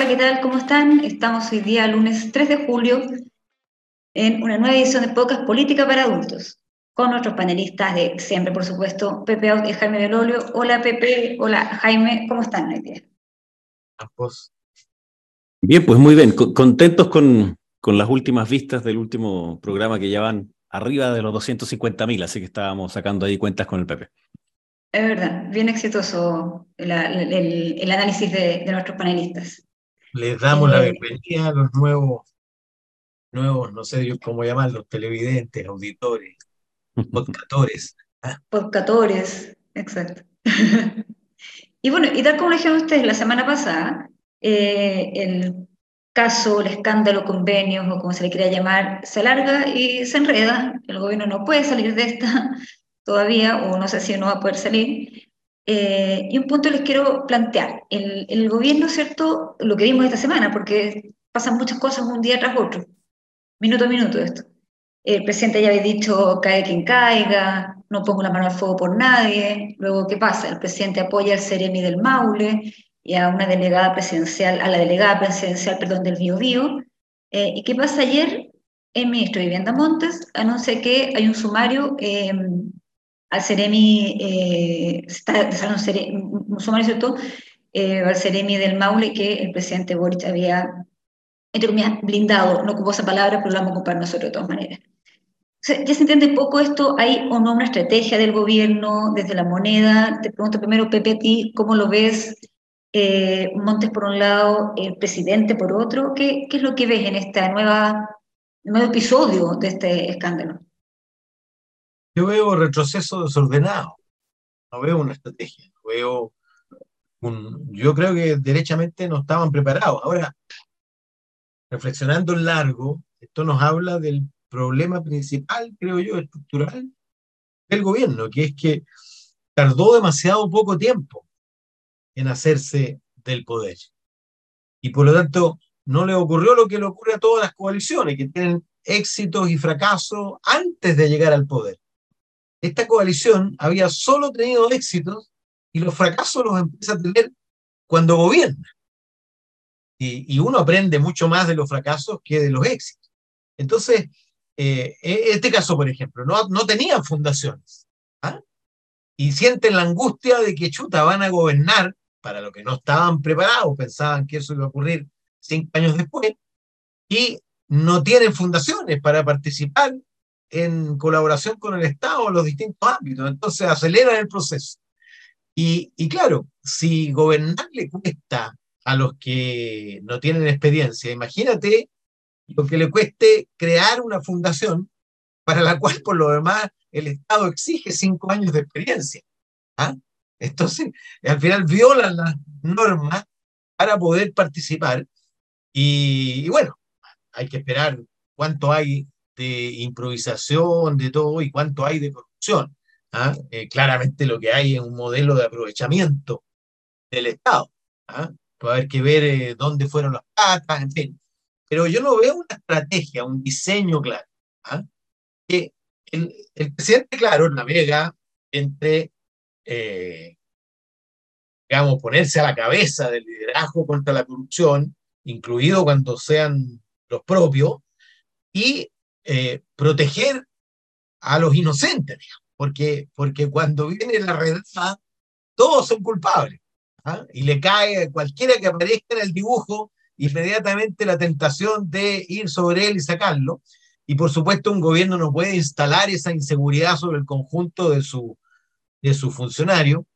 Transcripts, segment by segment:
Hola, ¿qué tal? ¿Cómo están? Estamos hoy día, lunes 3 de julio, en una nueva edición de Podcast Política para Adultos, con nuestros panelistas de siempre, por supuesto, Pepe Out y Jaime Belolio. Hola, Pepe. Hola, Jaime. ¿Cómo están hoy día? Bien, pues muy bien. Contentos con, con las últimas vistas del último programa que ya van arriba de los 250.000, así que estábamos sacando ahí cuentas con el Pepe. Es verdad, bien exitoso el, análisis de, nuestros panelistas. Les damos la eh, bienvenida a los nuevos, nuevos, no sé cómo llamarlos, televidentes, auditores, podcatores. ¿ah? Podcatores, exacto. y bueno, y tal como dijeron ustedes la semana pasada, eh, el caso, el escándalo, convenios o como se le quiera llamar, se alarga y se enreda. El gobierno no puede salir de esta todavía, o no sé si no va a poder salir. Eh, y un punto les quiero plantear. El, el, gobierno, ¿cierto? Lo que vimos esta semana, porque pasan muchas cosas un día tras otro, minuto a minuto esto. El presidente ya había dicho, cae quien caiga, no pongo la mano al fuego por nadie. Luego, ¿qué pasa? El presidente apoya al Ceremi del Maule y a una delegada presidencial, a la delegada presidencial, perdón, del Bio Bio. Eh, ¿Y qué pasa ayer? El ministro de Vivienda Montes anuncia que hay un sumario eh, al Ceremi, eh, está, un, un, ¿cierto? Eh, al Ceremi del Maule que el presidente Boric había, entre blindado, no ocupó esa palabra, pero lo vamos a ocupar nosotros de todas maneras. ya se entiende poco esto, ¿hay o no una estrategia del gobierno desde la moneda? Te pregunto primero, Pepe, a ti, ¿cómo lo ves? Eh, Montes por un lado, el presidente por otro. ¿Qué, ¿Qué, es lo que ves en este nuevo episodio de este escándalo? Yo veo retroceso desordenado, no veo una estrategia, veo un, yo creo que derechamente no estaban preparados. Ahora, reflexionando en largo, esto nos habla del problema principal, creo yo, estructural del gobierno, que es que tardó demasiado poco tiempo en hacerse del poder. Y por lo tanto, no le ocurrió lo que le ocurre a todas las coaliciones, que tienen éxitos y fracasos antes de llegar al poder. Esta coalición había solo tenido éxitos y los fracasos los empieza a tener cuando gobierna. Y, uno aprende mucho más de los fracasos que de los éxitos. Entonces, eh, e, este caso, por ejemplo, no, tenían fundaciones. ¿ah? Y sienten la angustia de que chuta van a gobernar para lo que no estaban preparados, pensaban que eso iba a ocurrir cinco años después, y no tienen fundaciones para participar en colaboración con el Estado en los distintos ámbitos, entonces aceleran el proceso. Y, y claro, si gobernar le cuesta a los que no tienen experiencia, imagínate lo que le cueste crear una fundación para la cual por lo demás el Estado exige cinco años de experiencia. ¿ah? Entonces, al final violan las normas para poder participar. Y, bueno, hay que esperar cuánto hay de improvisación, de todo, y cuánto hay de corrupción. ¿ah? Eh, claramente lo que hay es un modelo de aprovechamiento del Estado. ¿ah? Va a haber que ver eh, dónde fueron las patas, en fin. Pero yo no veo una estrategia, un diseño claro. ¿ah? Que el, el, presidente, claro, navega entre eh, digamos, ponerse a la cabeza del liderazgo contra la corrupción, incluido cuando sean los propios, y eh, proteger a los inocentes, porque, porque cuando viene la redada, todos son culpables. ¿ah? Y le cae a cualquiera que aparezca en el dibujo inmediatamente la tentación de ir sobre él y sacarlo. Y por supuesto un gobierno no puede instalar esa inseguridad sobre el conjunto de su, de su funcionario,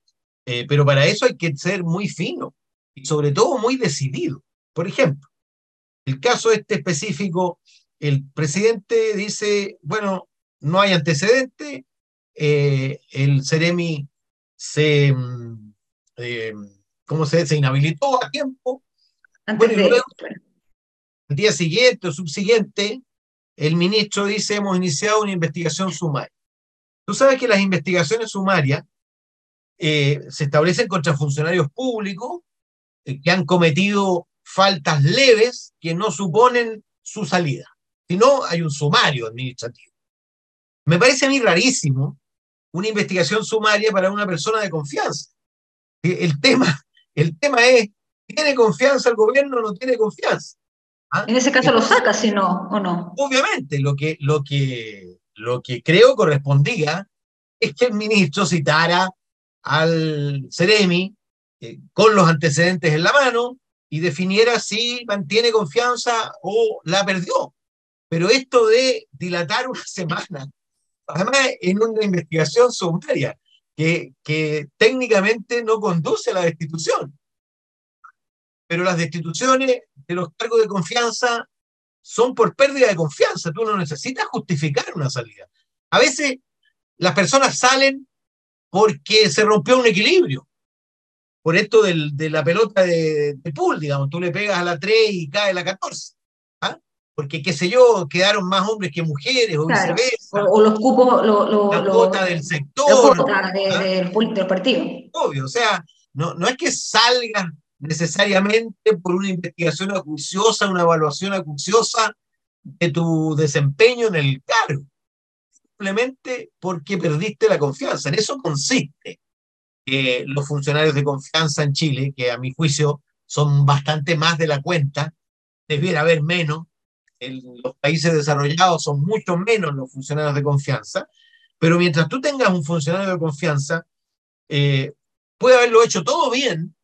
eh, pero para eso hay que ser muy fino y sobre todo muy decidido. Por ejemplo, el caso este específico, el presidente dice, bueno, no hay antecedente, eh, el Ceremi se, mm, eh, ¿cómo se, se inhabilitó a tiempo. Bueno, el día siguiente o subsiguiente, el ministro dice, hemos iniciado una investigación sumaria. Tú sabes que las investigaciones sumarias eh, se establecen contra funcionarios públicos que han cometido faltas leves que no suponen su salida. Si no, hay un sumario administrativo. Me parece a mí rarísimo una investigación sumaria para una persona de confianza. El tema, el tema es ¿Tiene confianza el gobierno o no tiene confianza? ¿Ah? En ese caso lo saca, si no, o no. Obviamente, lo que, lo que, lo que creo correspondía es que el ministro citara al Ceremi eh, con los antecedentes en la mano y definiera si mantiene confianza o la perdió. Pero esto de dilatar una semana, además en una investigación sumaria, que, técnicamente no conduce a la destitución. Pero las destituciones de los cargos de confianza son por pérdida de confianza. Tú no necesitas justificar una salida. A veces las personas salen porque se rompió un equilibrio. Por esto del, de la pelota de, de, pool, digamos, tú le pegas a la 3 y cae la 14 porque qué sé yo, quedaron más hombres que mujeres o viceversa. O, los cupos, lo, la cuota del sector. La cuota de, ¿ah? del, partido. Obvio, o sea, no, no es que salga necesariamente por una investigación acuciosa, una evaluación acuciosa de tu desempeño en el cargo, simplemente porque perdiste la confianza. En eso consiste que los funcionarios de confianza en Chile, que a mi juicio son bastante más de la cuenta, debiera haber menos, los países desarrollados son mucho menos los funcionarios de confianza, pero mientras tú tengas un funcionario de confianza, eh, puede haberlo hecho todo bien,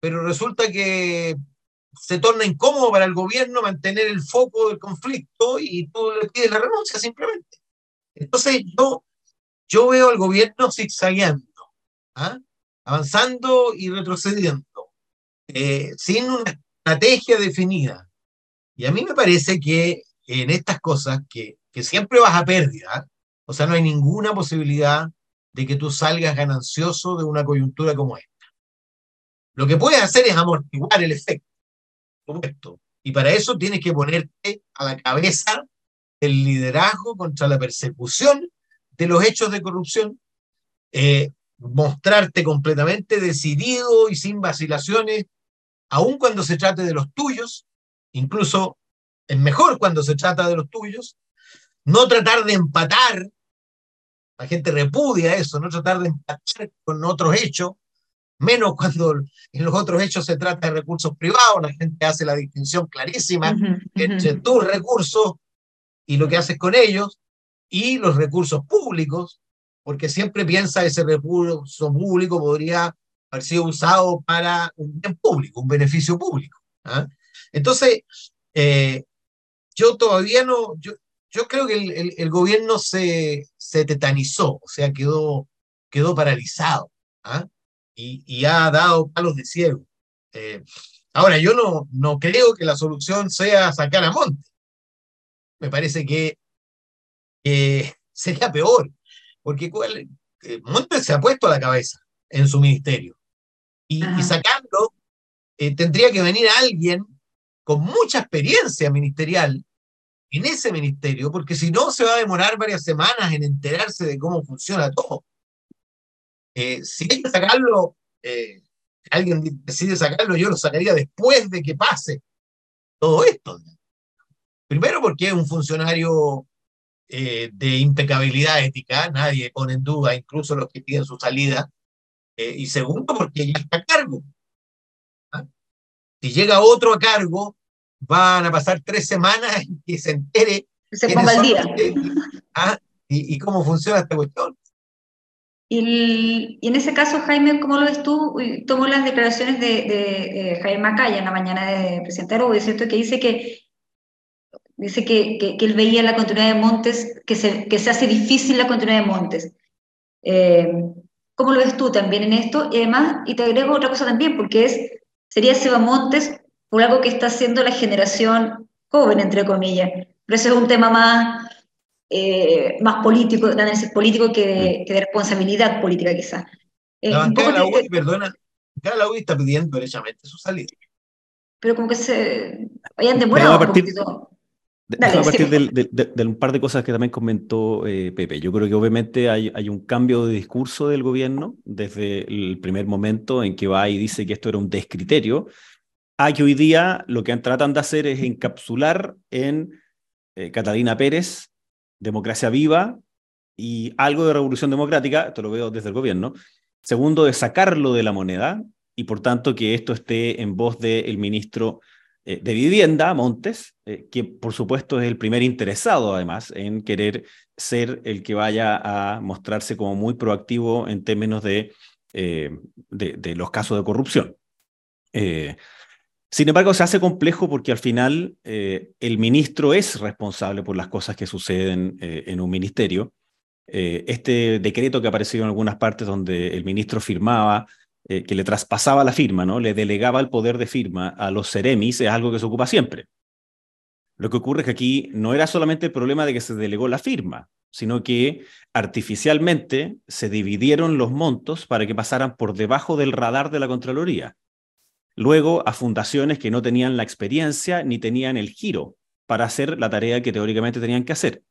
pero resulta que se torna incómodo para el gobierno mantener el foco del conflicto y tú le pides la renuncia simplemente. Entonces yo, yo veo al gobierno zigzagueando, ¿ah? avanzando y retrocediendo, eh, sin una estrategia definida. Y a mí me parece que en estas cosas, que, que siempre vas a pérdida, o sea, no hay ninguna posibilidad de que tú salgas ganancioso de una coyuntura como esta. Lo que puedes hacer es amortiguar el efecto. Y para eso tienes que ponerte a la cabeza el liderazgo contra la persecución de los hechos de corrupción, eh, mostrarte completamente decidido y sin vacilaciones, aun cuando se trate de los tuyos, incluso es mejor cuando se trata de los tuyos, no tratar de empatar, la gente repudia eso, no tratar de empatar con otros hechos, menos cuando en los otros hechos se trata de recursos privados, la gente hace la distinción clarísima entre tus recursos y lo que haces con ellos y los recursos públicos, porque siempre piensa ese recurso público podría haber sido usado para un bien público, un beneficio público. ¿ah? Entonces, eh, yo todavía no, yo, yo creo que el, el, gobierno se, se, tetanizó, o sea, quedó, quedó paralizado ¿ah? y, y, ha dado palos de ciego. Eh, ahora, yo no, no creo que la solución sea sacar a Monte. Me parece que sería peor, porque eh, Monte se ha puesto a la cabeza en su ministerio y, y sacando tendría que venir alguien con mucha experiencia ministerial en ese ministerio, porque si no se va a demorar varias semanas en enterarse de cómo funciona todo. Eh, si hay que sacarlo, eh, alguien decide sacarlo, yo lo sacaría después de que pase todo esto. Primero porque es un funcionario eh, de impecabilidad ética, nadie pone en duda, incluso los que piden su salida. y segundo porque ya está a cargo. ¿Ah? Si llega otro a cargo, van a pasar tres semanas y que se entere se ponga el día. ¿ah? y, y, cómo funciona esta cuestión. Y, y, en ese caso, Jaime, ¿cómo lo ves tú? Tomo las declaraciones de, de, Jaime Macaya en la mañana de presidente Arobo, ¿cierto? Que dice que dice que, que, que, él veía la continuidad de Montes, que se, que se hace difícil la continuidad de Montes. Eh, ¿Cómo lo ves tú también en esto? Y además, y te agrego otra cosa también, porque es, sería Seba Montes por algo que está haciendo la generación joven, entre comillas. Pero ese es un tema más, eh, más político, de análisis político que de, que de responsabilidad política, quizás. Eh, la bancada de la UDI, perdona, la la UDI está pidiendo derechamente su salida. Pero como que se hayan demorado a partir, Dale, a partir del, de, de, un par de cosas que también comentó eh, Pepe. Yo creo que obviamente hay, hay, un cambio de discurso del gobierno desde el primer momento en que va y dice que esto era un descriterio a que hoy día lo que tratan de hacer es encapsular en eh, Catalina Pérez, democracia viva y algo de revolución democrática, esto lo veo desde el gobierno. Segundo, de sacarlo de la moneda y por tanto que esto esté en voz del ministro eh, de Vivienda, Montes, eh, que por supuesto es el primer interesado además en querer ser el que vaya a mostrarse como muy proactivo en términos de, los casos de corrupción. Sin embargo, se hace complejo porque al final eh, el ministro es responsable por las cosas que suceden eh, en un ministerio. Eh, este decreto que ha aparecido en algunas partes donde el ministro firmaba, que le traspasaba la firma, ¿no? le delegaba el poder de firma a los seremis, es algo que se ocupa siempre. Lo que ocurre es que aquí no era solamente el problema de que se delegó la firma, sino que artificialmente se dividieron los montos para que pasaran por debajo del radar de la Contraloría luego a fundaciones que no tenían la experiencia ni tenían el giro para hacer la tarea que teóricamente tenían que hacer.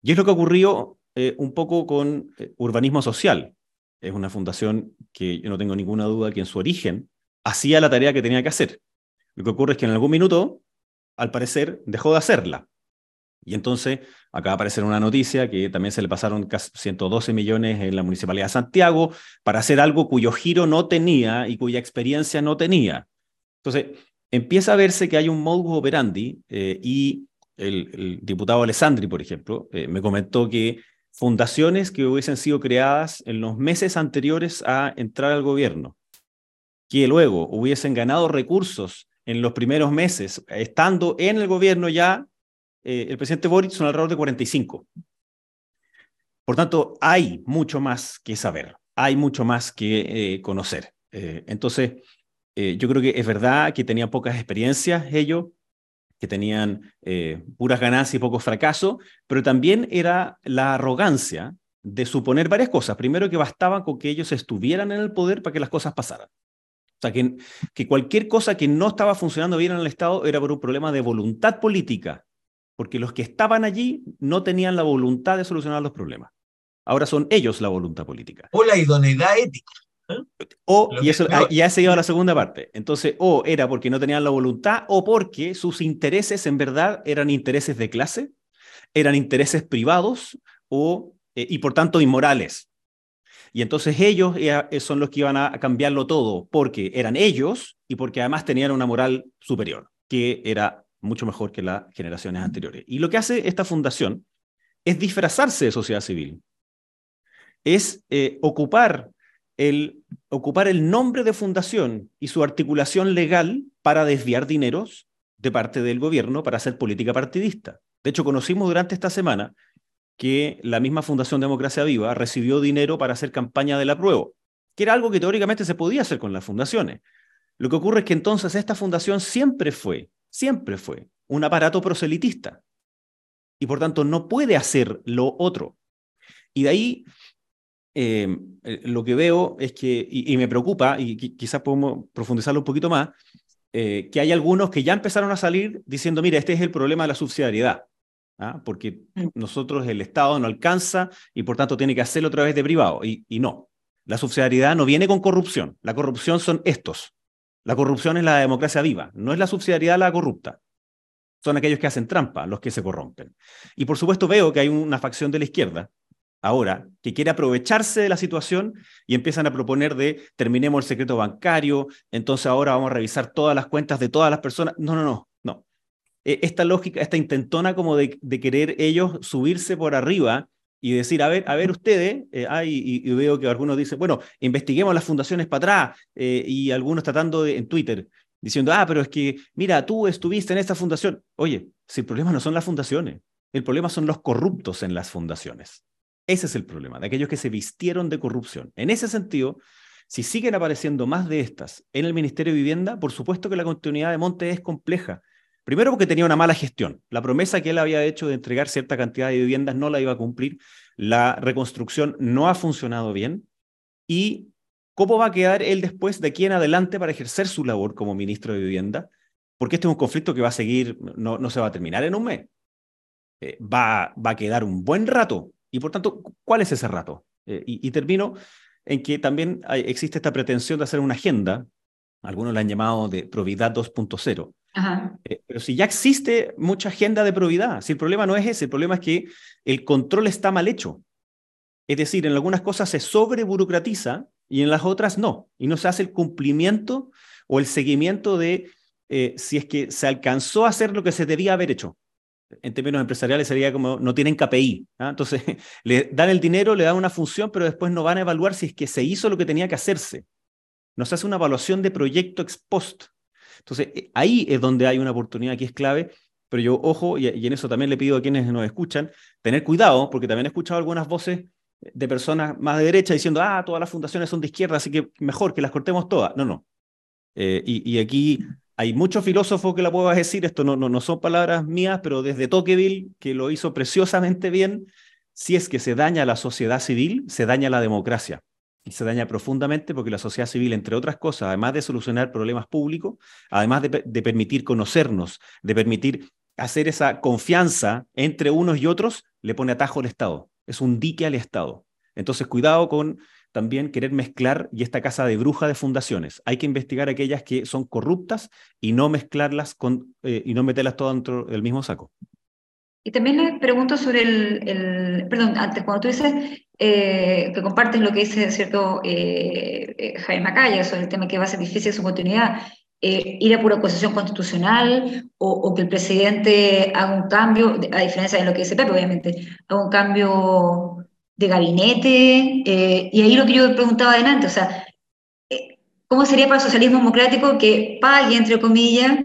Y es lo que ocurrió eh, un poco con eh, Urbanismo Social. Es una fundación que yo no tengo ninguna duda que en su origen hacía la tarea que tenía que hacer. Lo que ocurre es que en algún minuto, al parecer, dejó de hacerla. Y entonces, acá aparece una noticia que también se le pasaron casi 112 millones en la Municipalidad de Santiago para hacer algo cuyo giro no tenía y cuya experiencia no tenía. Entonces, empieza a verse que hay un modus operandi eh, y el, diputado Alessandri, por ejemplo, eh, me comentó que fundaciones que hubiesen sido creadas en los meses anteriores a entrar al gobierno, que luego hubiesen ganado recursos en los primeros meses, estando en el gobierno ya, eh, el presidente Boric son alrededor de 45. Por tanto, hay mucho más que saber, hay mucho más que eh, conocer. Eh, entonces, yo creo que es verdad que tenían pocas experiencias ellos, que tenían puras ganancias y pocos fracasos, pero también era la arrogancia de suponer varias cosas. Primero, que bastaba con que ellos estuvieran en el poder para que las cosas pasaran. O sea, que, que cualquier cosa que no estaba funcionando bien en el Estado era por un problema de voluntad política porque los que estaban allí no tenían la voluntad de solucionar los problemas. Ahora son ellos la voluntad política. O la idoneidad ética. ¿eh? O, y eso ah, ya se iba a la segunda parte. Entonces, o era porque no tenían la voluntad, o porque sus intereses en verdad eran intereses de clase, eran intereses privados, o, eh, y por tanto inmorales. Y entonces ellos eh, son los que iban a cambiarlo todo, porque eran ellos y porque además tenían una moral superior, que era mucho mejor que las generaciones anteriores. Y lo que hace esta fundación es disfrazarse de sociedad civil, es eh, ocupar, el, ocupar el nombre de fundación y su articulación legal para desviar dineros de parte del gobierno para hacer política partidista. De hecho, conocimos durante esta semana que la misma Fundación Democracia Viva recibió dinero para hacer campaña de la prueba, que era algo que teóricamente se podía hacer con las fundaciones. Lo que ocurre es que entonces esta fundación siempre fue siempre fue un aparato proselitista y por tanto no puede hacer lo otro. Y de ahí eh, eh, lo que veo es que, y, me preocupa, y quizás podemos profundizarlo un poquito más, eh, que hay algunos que ya empezaron a salir diciendo, mira, este es el problema de la subsidiariedad, ¿ah? porque mm. nosotros el Estado no alcanza y por tanto tiene que hacerlo a través de privado. Y, y no, la subsidiariedad no viene con corrupción, la corrupción son estos, la corrupción es la democracia viva, no es la subsidiariedad la corrupta. Son aquellos que hacen trampa, los que se corrompen. Y por supuesto veo que hay una facción de la izquierda ahora que quiere aprovecharse de la situación y empiezan a proponer de terminemos el secreto bancario, entonces ahora vamos a revisar todas las cuentas de todas las personas. No, no, no, no. E, esta lógica, esta intentona como de, de querer ellos subirse por arriba y decir, a ver, a ver ustedes, eh, y, veo que algunos dicen, bueno, investiguemos las fundaciones para atrás, eh, y algunos tratando de, en Twitter, diciendo, ah, pero es que, mira, tú estuviste en esta fundación. Oye, si el problema no son las fundaciones, el problema son los corruptos en las fundaciones. Ese es el problema, de aquellos que se vistieron de corrupción. En ese sentido, si siguen apareciendo más de estas en el Ministerio de Vivienda, por supuesto que la continuidad de Monte es compleja, Primero porque tenía una mala gestión. La promesa que él había hecho de entregar cierta cantidad de viviendas no la iba a cumplir. La reconstrucción no ha funcionado bien. ¿Y cómo va a quedar él después de aquí en adelante para ejercer su labor como ministro de Vivienda? Porque este es un conflicto que va a seguir, no, no se va a terminar en un mes. Eh, va, va a quedar un buen rato. Y por tanto, ¿cuál es ese rato? Eh, y, termino en que también existe esta pretensión de hacer una agenda, algunos la han llamado de probidad 2.0, eh, pero si ya existe mucha agenda de probidad, si el problema no es ese, el problema es que el control está mal hecho. Es decir, en algunas cosas se sobreburocratiza y en las otras no. Y no se hace el cumplimiento o el seguimiento de eh, si es que se alcanzó a hacer lo que se debía haber hecho. En términos empresariales sería como no tienen KPI. ¿ah? Entonces, le dan el dinero, le dan una función, pero después no van a evaluar si es que se hizo lo que tenía que hacerse. No se hace una evaluación de proyecto ex post. Entonces, eh, ahí es donde hay una oportunidad que es clave, pero yo, ojo, y, en eso también le pido a quienes nos escuchan, tener cuidado, porque también he escuchado algunas voces de personas más de derecha diciendo, ah, todas las fundaciones son de izquierda, así que mejor que las cortemos todas. No, no. Eh, y, aquí hay muchos filósofos que la puedo decir, esto no, no, no son palabras mías, pero desde Tocqueville, que lo hizo preciosamente bien, si es que se daña la sociedad civil, se daña la democracia. Y se daña profundamente porque la sociedad civil, entre otras cosas, además de solucionar problemas públicos, además de, permitir conocernos, de permitir hacer esa confianza entre unos y otros, le pone atajo al Estado es un dique al Estado. Entonces, cuidado con también querer mezclar y esta casa de bruja de fundaciones. Hay que investigar aquellas que son corruptas y no mezclarlas con, eh, y no meterlas todas dentro del mismo saco. Y también le pregunto sobre el, perdón, antes, cuando tú dices eh, que compartes lo que dice, ¿cierto?, eh, Jaime Macaya sobre el tema que va a ser difícil su continuidad, ir a pura acusación constitucional o, que el presidente haga un cambio, a diferencia de lo que dice Pepe, obviamente, haga un cambio de gabinete. Eh, y ahí lo que yo preguntaba adelante, o sea, eh, ¿cómo sería para el socialismo democrático que pague, entre comillas,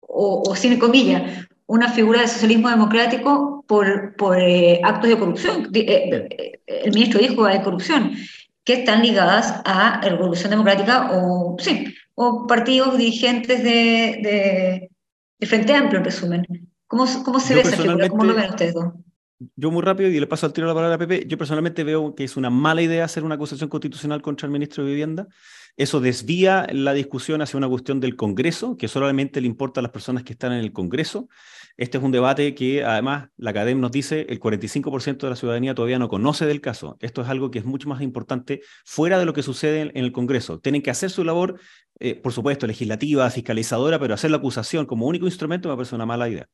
o, sin comillas, una figura de socialismo democrático por, por eh, actos de corrupción? el ministro dijo de corrupción, que están ligadas a Revolución Democrática o, sí, o partidos dirigentes de, de, Frente Amplio, en resumen. ¿Cómo, cómo se ve esa figura? ¿Cómo lo ven ustedes dos? Yo muy rápido, y le paso al tiro la palabra a Pepe, yo personalmente veo que es una mala idea hacer una acusación constitucional contra el ministro de Vivienda. Eso desvía la discusión hacia una cuestión del Congreso, que solamente le importa a las personas que están en el Congreso. Este es un debate que además la academia nos dice el 45% de la ciudadanía todavía no conoce del caso. Esto es algo que es mucho más importante fuera de lo que sucede en, el Congreso. Tienen que hacer su labor, eh, por supuesto, legislativa, fiscalizadora, pero hacer la acusación como único instrumento me parece una mala idea.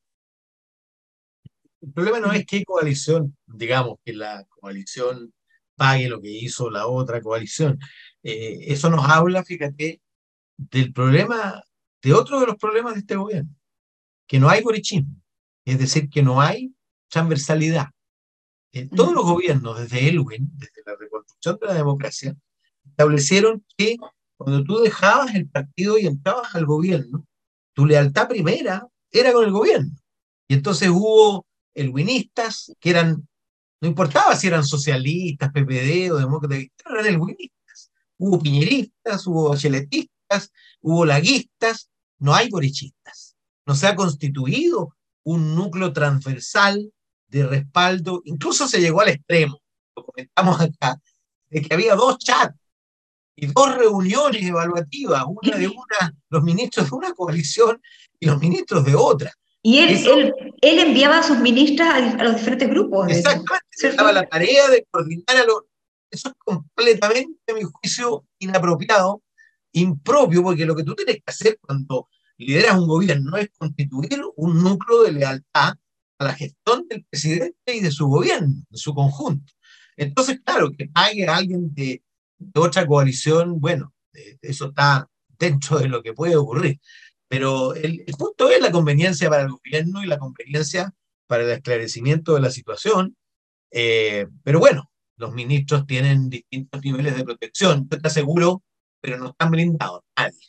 El problema no es que coalición, digamos, que la coalición pague lo que hizo la otra coalición. Eh, eso nos habla, fíjate, del problema, de otro de los problemas de este gobierno, que no hay borichismo, es decir, que no hay transversalidad. En todos los gobiernos, desde Elwin, desde la reconstrucción de la democracia, establecieron que cuando tú dejabas el partido y entrabas al gobierno, tu lealtad primera era con el gobierno. Y entonces hubo elwinistas, que eran, no importaba si eran socialistas, PPD o demócratas, eran elwinistas. Hubo piñeristas, hubo cheletistas, hubo laguistas, no hay borichistas. No se ha constituido un núcleo transversal de respaldo, incluso se llegó al extremo, lo comentamos acá, de que había dos chats y dos reuniones evaluativas, una de una, los ministros de una coalición y los ministros de otra. Y él, él, enviaba a sus ministras a, los diferentes grupos. Exactamente, se daba la tarea de coordinar a los... Eso es completamente, a mi juicio, inapropiado, impropio, porque lo que tú tienes que hacer cuando lideras un gobierno es constituir un núcleo de lealtad a la gestión del presidente y de su gobierno, de su conjunto. Entonces, claro, que pague a alguien de, de otra coalición, bueno, eso está dentro de lo que puede ocurrir. Pero el, punto es la conveniencia para el gobierno y la conveniencia para el esclarecimiento de la situación. Eh, pero bueno, los ministros tienen distintos niveles de protección. Yo te aseguro, pero no están blindados. Nadie.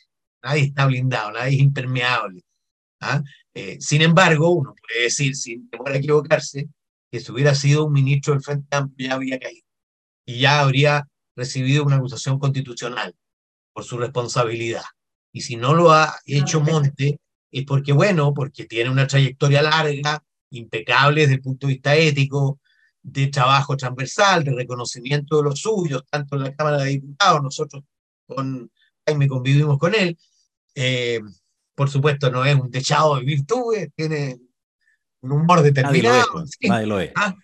Nadie está blindado, nadie es impermeable. ¿ah? Eh, sin embargo, uno puede decir, sin temor a equivocarse, que si hubiera sido un ministro del Frente Amplio ya habría caído y ya habría recibido una acusación constitucional por su responsabilidad. Y si no lo ha hecho Monte, es porque, bueno, porque tiene una trayectoria larga, impecable desde el punto de vista ético, de trabajo transversal, de reconocimiento de los suyos, tanto en la Cámara de Diputados, nosotros con Jaime convivimos con él. Eh, por supuesto, no es un techado de virtudes, tiene un humor determinado. Nadie lo es. Ah,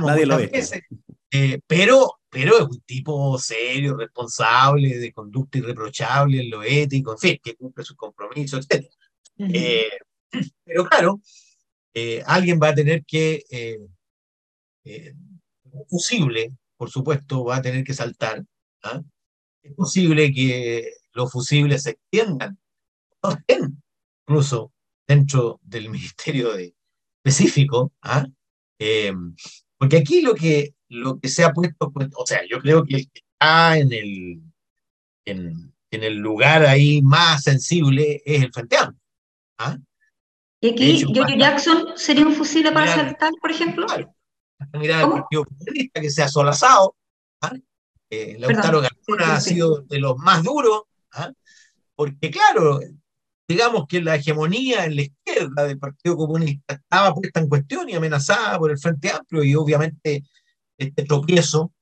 Nadie lo es. Eh, pero pero es un tipo serio, responsable, de conducta irreprochable en lo ético, en fin, que cumple sus compromisos, etc. Eh, pero claro, eh, alguien va a tener que, eh, fusible, por supuesto, va a tener que saltar, ¿ah? es posible que los fusibles se extiendan, incluso dentro del ministerio de, específico, ¿ah? Porque aquí lo que, lo que se ha puesto, pues, o sea, yo creo que está en el, en, en el lugar ahí más sensible es el Frente Amplio. ¿ah? ¿Y aquí George Jackson sería un fusible para saltar, por ejemplo? Claro. El Partido Comunista que se ha solazado. ¿ah? Eh, Lautaro García ha sido de los más duros, ¿ah? porque claro, digamos que la hegemonía en la izquierda del Partido Comunista estaba puesta en cuestión y amenazada por el Frente Amplio y obviamente este tropiezo.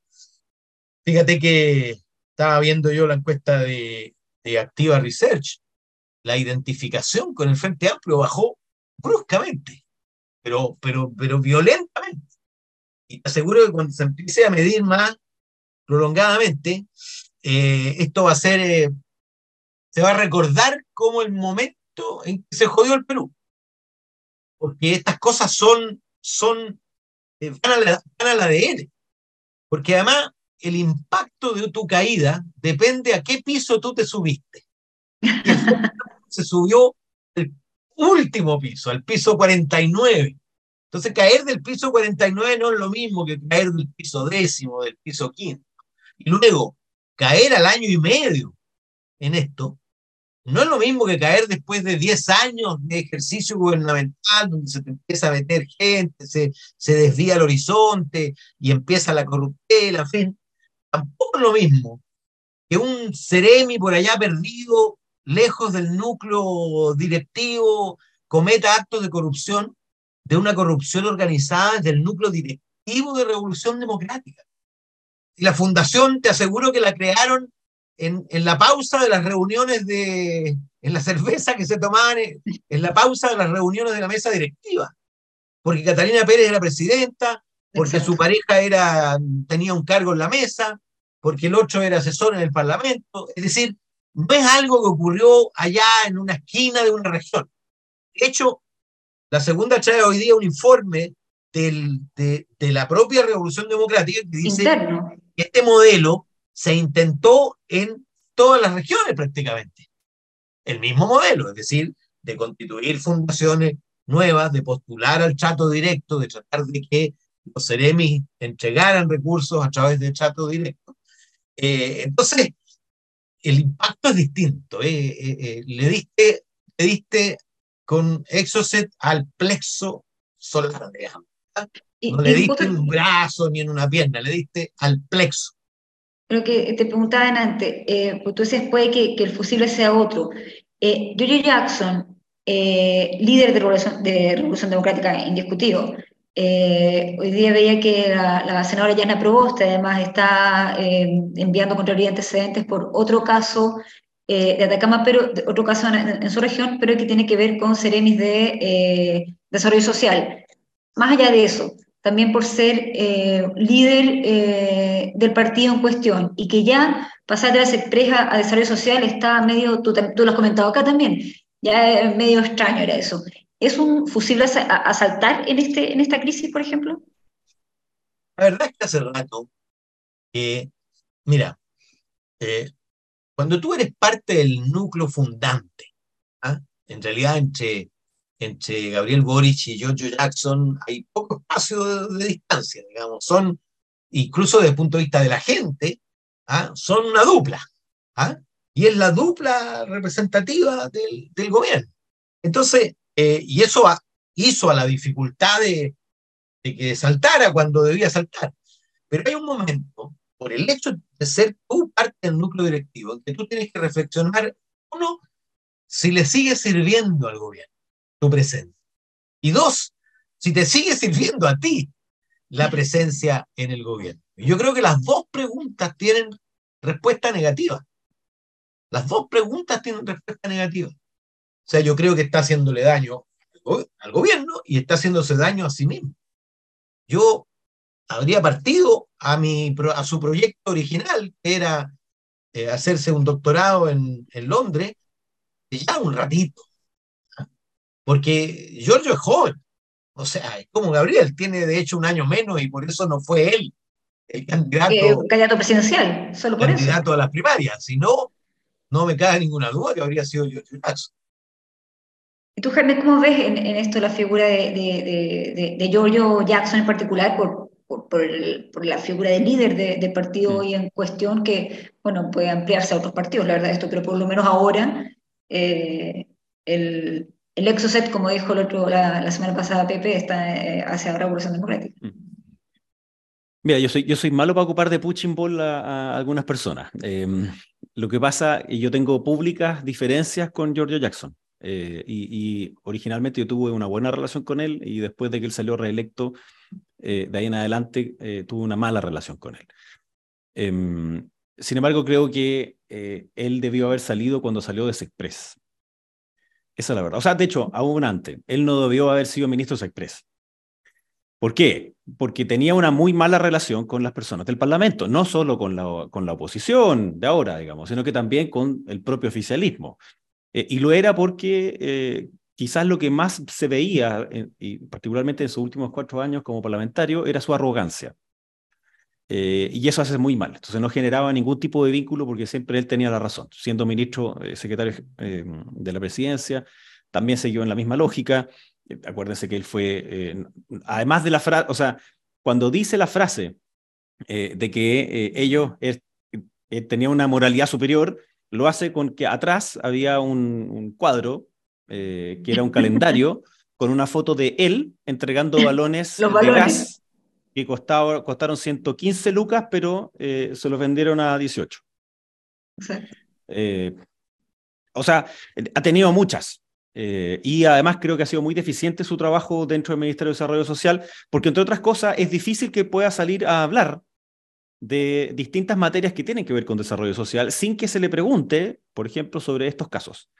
Fíjate que estaba viendo yo la encuesta de, de Activa Research, la identificación con el Frente Amplio bajó bruscamente, pero, pero, pero violentamente. Y te aseguro que cuando se empiece a medir más prolongadamente, eh, esto va a ser eh, se va a recordar como el momento en que se jodió el Perú. Porque estas cosas son, son eh, van, al ADN. Porque además el impacto de tu caída depende a qué piso tú te subiste. se subió el último piso, al piso 49. Entonces caer del piso 49 no es lo mismo que caer del piso décimo, del piso quinto. Y luego caer al año y medio en esto, no es lo mismo que caer después de 10 años de ejercicio gubernamental, donde se te empieza a meter gente, se, se desvía el horizonte y empieza la corruptela, en fin. Tampoco es lo mismo que un Ceremi por allá perdido, lejos del núcleo directivo, cometa actos de corrupción, de una corrupción organizada desde el núcleo directivo de Revolución Democrática. Y la fundación, te aseguro que la crearon en, la pausa de las reuniones de, en la cerveza que se tomaban, en, la pausa de las reuniones de la mesa directiva, porque Catalina Pérez era presidenta, porque su pareja era, tenía un cargo en la mesa, porque el otro era asesor en el Parlamento, es decir, no es algo que ocurrió allá en una esquina de una región. De hecho, la segunda trae hoy día un informe del, de, de, la propia Revolución Democrática que dice que este modelo se intentó en todas las regiones prácticamente. El mismo modelo, es decir, de constituir fundaciones nuevas, de postular al chato directo, de tratar de que los Ceremis entregaran recursos a través del chato directo. Eh, entonces, el impacto es distinto. Eh, eh, le, diste, le diste con Exocet al plexo solar, digamos. No le diste en un brazo ni en una pierna, le diste al plexo lo que te preguntaba antes, eh, pues tú dices, puede que, que, el fusible sea otro. Eh, George Jackson, eh, líder de Revolución, de Revolución Democrática indiscutido, eh, hoy día veía que la, senadora Yana Proboste además está enviando Contraloría antecedentes por otro caso de Atacama, pero otro caso en, su región, pero que tiene que ver con Ceremis de Desarrollo Social. Más allá de eso, también por ser eh, líder eh, del partido en cuestión y que ya pasar de la expresa a desarrollo social está medio, tú, lo has comentado acá también, ya medio extraño era eso. ¿Es un fusible a, saltar en, este, en esta crisis, por ejemplo? La verdad es que hace rato, mira, eh, cuando tú eres parte del núcleo fundante, ¿ah? en realidad entre entre Gabriel Boric y George Jackson hay poco espacio de, distancia, digamos. Son, incluso desde el punto de vista de la gente, ¿ah? son una dupla. ¿ah? Y es la dupla representativa del, del gobierno. Entonces, eh, y eso hizo a la dificultad de, de que saltara cuando debía saltar. Pero hay un momento, por el hecho de ser tú parte del núcleo directivo, en que tú tienes que reflexionar, uno, si le sigue sirviendo al gobierno tu presencia. Y dos, si te sigue sirviendo a ti la presencia en el gobierno. Yo creo que las dos preguntas tienen respuesta negativa. Las dos preguntas tienen respuesta negativa. O sea, yo creo que está haciéndole daño al gobierno y está haciéndose daño a sí mismo. Yo habría partido a, mi, a su proyecto original, que era eh, hacerse un doctorado en, en Londres, ya un ratito, porque Giorgio es joven, o sea, es como Gabriel, tiene de hecho un año menos y por eso no fue él el candidato, candidato presidencial, solo por candidato a las primarias. Si no, no me cabe ninguna duda que habría sido George Jackson. ¿Y tú, Jaime, cómo ves en, esto la figura de, de, de, Giorgio Jackson en particular por, por, por, la figura de líder del partido hoy en cuestión que, bueno, puede ampliarse a otros partidos, la verdad, esto, pero por lo menos ahora eh, el, el exocet, como dijo el otro, la, la semana pasada Pepe, está eh, hacia la Revolución Democrática. Mm. Mira, yo soy, yo soy malo para ocupar de punching ball a, algunas personas. Em, lo que pasa, y yo tengo públicas diferencias con Giorgio Jackson. Eh, y, originalmente yo tuve una buena relación con él y después de que él salió reelecto, eh, de ahí en adelante eh, tuve una mala relación con él. Em, sin embargo, creo que él debió haber salido cuando salió de Sexpress. Esa es la verdad. O sea, de hecho, aún antes, él no debió haber sido ministro de Sexpress. ¿Por qué? Porque tenía una muy mala relación con las personas del Parlamento, no solo con la, con la oposición de ahora, digamos, sino que también con el propio oficialismo. Eh, y lo era porque eh, quizás lo que más se veía, y particularmente en sus últimos cuatro años como parlamentario, era su arrogancia. Eh, y eso hace muy mal. Entonces no generaba ningún tipo de vínculo porque siempre él tenía la razón. Siendo ministro, secretario de la presidencia, también siguió en la misma lógica. Acuérdense que él fue, eh, además de la frase, o sea, cuando dice la frase eh, de que eh, ellos tenían una moralidad superior, lo hace con que atrás había un, cuadro que era un calendario con una foto de él entregando balones, de gas que costaba, costaron 115 lucas, pero se los vendieron a 18. o sea, ha tenido muchas, eh, y además creo que ha sido muy deficiente su trabajo dentro del Ministerio de Desarrollo Social, porque entre otras cosas es difícil que pueda salir a hablar de distintas materias que tienen que ver con desarrollo social sin que se le pregunte, por ejemplo, sobre estos casos.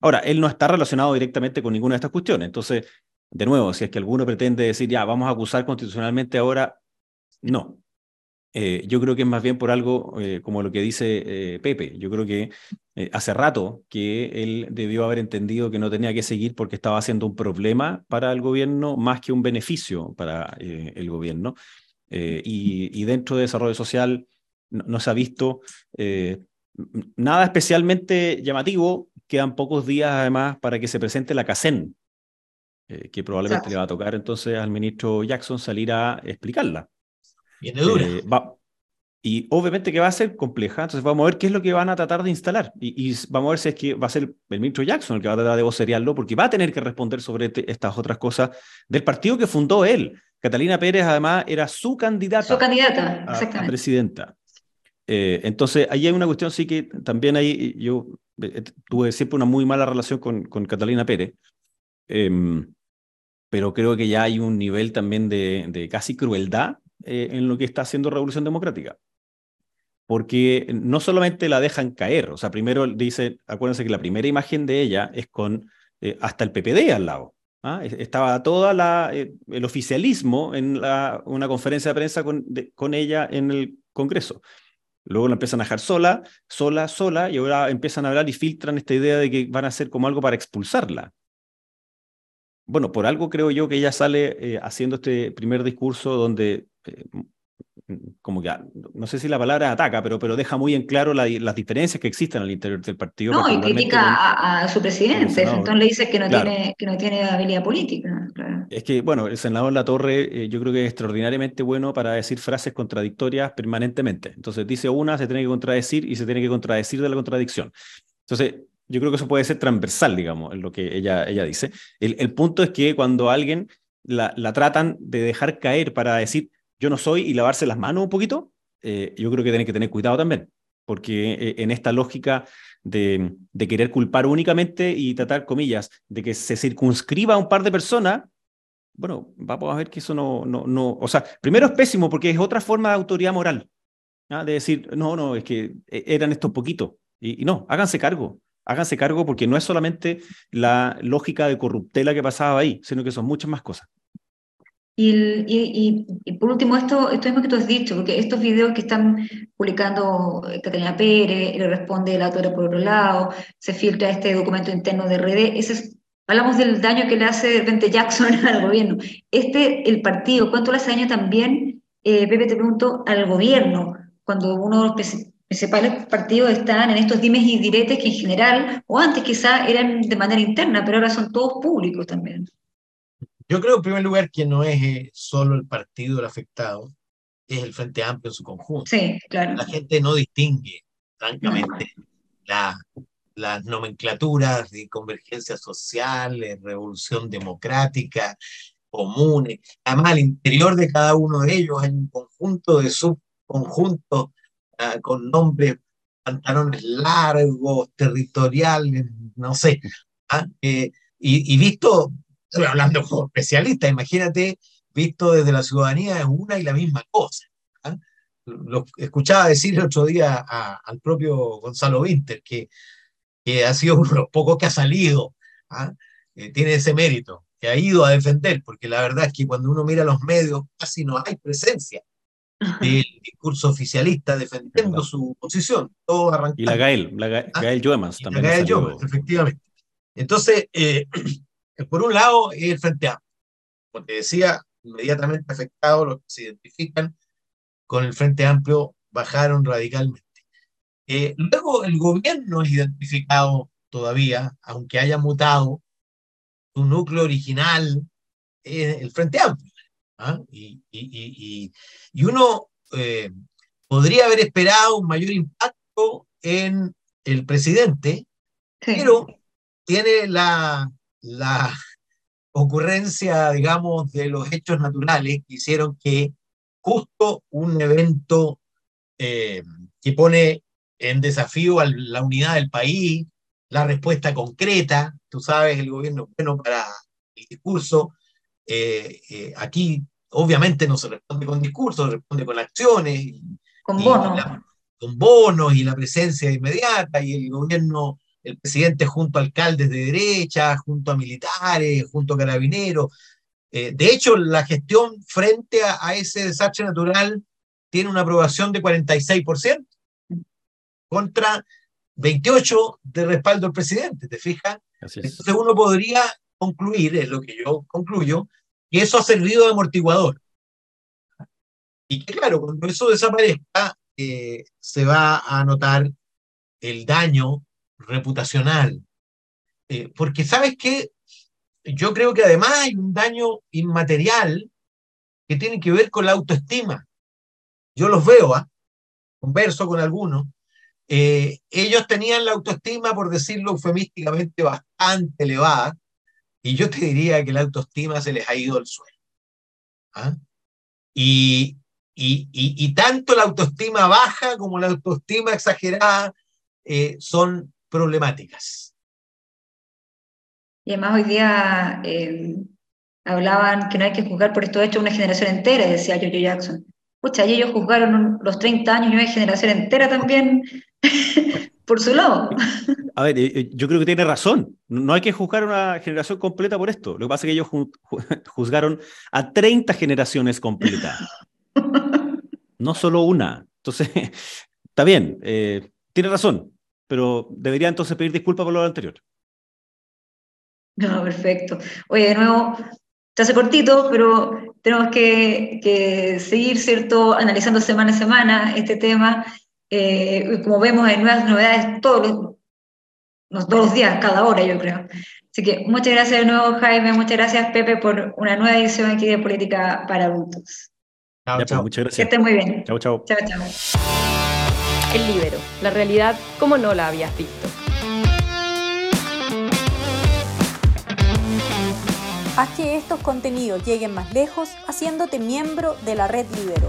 Ahora, él no está relacionado directamente con ninguna de estas cuestiones, entonces, de nuevo, si es que alguno pretende decir, ya, vamos a acusar constitucionalmente ahora, no, eh, yo creo que es más bien por algo eh, como lo que dice eh, Pepe. Yo creo que hace rato que él debió haber entendido que no tenía que seguir porque estaba haciendo un problema para el gobierno más que un beneficio para el gobierno. Y, dentro de desarrollo social no, se ha visto nada especialmente llamativo. Quedan pocos días además para que se presente la CACEN, que probablemente le va a tocar entonces al ministro Jackson salir a explicarla. Viene dura. Eh, y obviamente que va a ser compleja, entonces vamos a ver qué es lo que van a tratar de instalar. Y, vamos a ver si es que va a ser el ministro Jackson el que va a tratar de vocerearlo, porque va a tener que responder sobre estas otras cosas del partido que fundó él. Catalina Pérez, además, era su candidata. Su candidata, a, presidenta. Eh, entonces, ahí hay una cuestión, sí que también ahí yo eh, tuve siempre una muy mala relación con, con Catalina Pérez. Em, pero creo que ya hay un nivel también de, casi crueldad eh, en lo que está haciendo Revolución Democrática. Porque no solamente la dejan caer, o sea, primero dice, acuérdense que la primera imagen de ella es con eh, hasta el PPD al lado. ¿ah? Estaba toda la, eh, el oficialismo en una conferencia de prensa con, con ella en el Congreso. Luego la empiezan a dejar sola, sola, sola, y ahora empiezan a hablar y filtran esta idea de que van a hacer como algo para expulsarla bueno, por algo creo yo que ella sale haciendo este primer discurso donde eh, como que, no sé si la palabra ataca, pero, pero deja muy en claro las diferencias que existen al interior del partido. No, y critica a, su presidente, entonces le dice que no, tiene, que no tiene habilidad política. Es que, bueno, el senador La Torre eh, yo creo que es extraordinariamente bueno para decir frases contradictorias permanentemente. Entonces dice una, se tiene que contradecir y se tiene que contradecir de la contradicción. Entonces, yo creo que eso puede ser transversal, digamos, en lo que ella, ella dice. El, el punto es que cuando alguien la, la tratan de dejar caer para decir, yo no soy y lavarse las manos un poquito, eh, yo creo que tienen que tener cuidado también, porque eh, en esta lógica de, de, querer culpar únicamente y tratar, comillas, de que se circunscriba a un par de personas, bueno, vamos a ver que eso no, no, no, o sea, primero es pésimo porque es otra forma de autoridad moral, ¿ah? de decir, no, no, es que eh, eran estos poquitos, y, y no, háganse cargo, háganse cargo porque no es solamente la lógica de corruptela que pasaba ahí, sino que son muchas más cosas. Y, por último, esto, esto mismo que tú has dicho, porque estos videos que están publicando Catalina Pérez, le responde la autora por otro lado, se filtra este documento interno de RD, ese hablamos del daño que le hace de repente Jackson al gobierno. Este, el partido, ¿cuánto le hace daño también eh, Pepe, te pregunto, al gobierno, cuando uno de los principales partidos están en estos dimes y diretes que en general, o antes quizá eran de manera interna, pero ahora son todos públicos también. Yo creo, en primer lugar, que no es eh, solo el partido el afectado, es el Frente Amplio en su conjunto. Sí, claro. La gente no distingue, francamente, la, las nomenclaturas de convergencia social, revolución democrática, comunes. Además, al interior de cada uno de ellos hay un conjunto de subconjuntos uh, con nombres, pantalones largos, territoriales, no sé. ¿ah? Eh, y, y, visto, estoy hablando como especialista, imagínate, visto desde la ciudadanía es una y la misma cosa. ¿ah? Lo escuchaba decir el otro día al propio Gonzalo Winter, que, que ha sido uno de los pocos que ha salido, ¿ah? eh, tiene ese mérito que ha ido a defender, porque la verdad es que cuando uno mira los medios casi no hay presencia del discurso oficialista defendiendo su posición. Todo arrancando. Y la Gael, la Gael, ¿Ah? Gael también. La Gael efectivamente. Entonces, eh, por un lado, el Frente Amplio. Como te decía, inmediatamente afectados los que se identifican con el Frente Amplio bajaron radicalmente. Eh, luego, el gobierno es identificado todavía, aunque haya mutado su núcleo original es el Frente Amplio. ¿Ah? Y, y, y, uno eh, podría haber esperado un mayor impacto en el presidente, pero tiene la, la ocurrencia, digamos, de los hechos naturales que hicieron que justo un evento eh, que pone en desafío a la unidad del país, la respuesta concreta, tú sabes, el gobierno es bueno para el discurso. Eh, eh, aquí, obviamente, no se responde con discursos, se responde con acciones. Con bonos. con bonos y la presencia inmediata, y el gobierno, el presidente junto a alcaldes de derecha, junto a militares, junto a carabineros. Eh, de hecho, la gestión frente a, a ese desastre natural tiene una aprobación de 46% contra 28 de respaldo al presidente, ¿te fijas? Entonces uno podría concluir, es lo que yo concluyo, que eso ha servido de amortiguador. Y que claro, cuando eso desaparezca, eh, se va a notar el daño reputacional. Eh, porque sabes que yo creo que además hay un daño inmaterial que tiene que ver con la autoestima. Yo los veo, ¿ah? converso con algunos, eh, ellos tenían la autoestima, por decirlo eufemísticamente, bastante elevada, y yo te diría que la autoestima se les ha ido al suelo. ¿ah? Y, y, y, tanto la autoestima baja como la autoestima exagerada eh, son problemáticas. Y además hoy día eh, hablaban que no hay que juzgar por esto hecho una generación entera, decía Jojo Jackson. Pucha, y ellos juzgaron los 30 años y una generación entera también por su lado. A ver, eh, yo creo que tiene razón. No hay que juzgar a una generación completa por esto. Lo que pasa es que ellos juzgaron a 30 generaciones completas. No solo una. Entonces, está bien, eh, tiene razón, pero debería entonces pedir disculpas por lo anterior. No, perfecto. Oye, de nuevo, se hace cortito, pero tenemos que, que seguir, ¿cierto?, analizando semana a semana este tema eh, como vemos, hay nuevas novedades todos los, todos los días, cada hora, yo creo. Así que muchas gracias de nuevo, Jaime, muchas gracias, Pepe, por una nueva edición aquí de Política para Adultos. Chao, pues, chao. Muchas gracias. Que estén muy bien. Chao, chao. Chao, chao. El Libero, la realidad como no la habías visto. Haz que estos contenidos lleguen más lejos haciéndote miembro de la red Libero.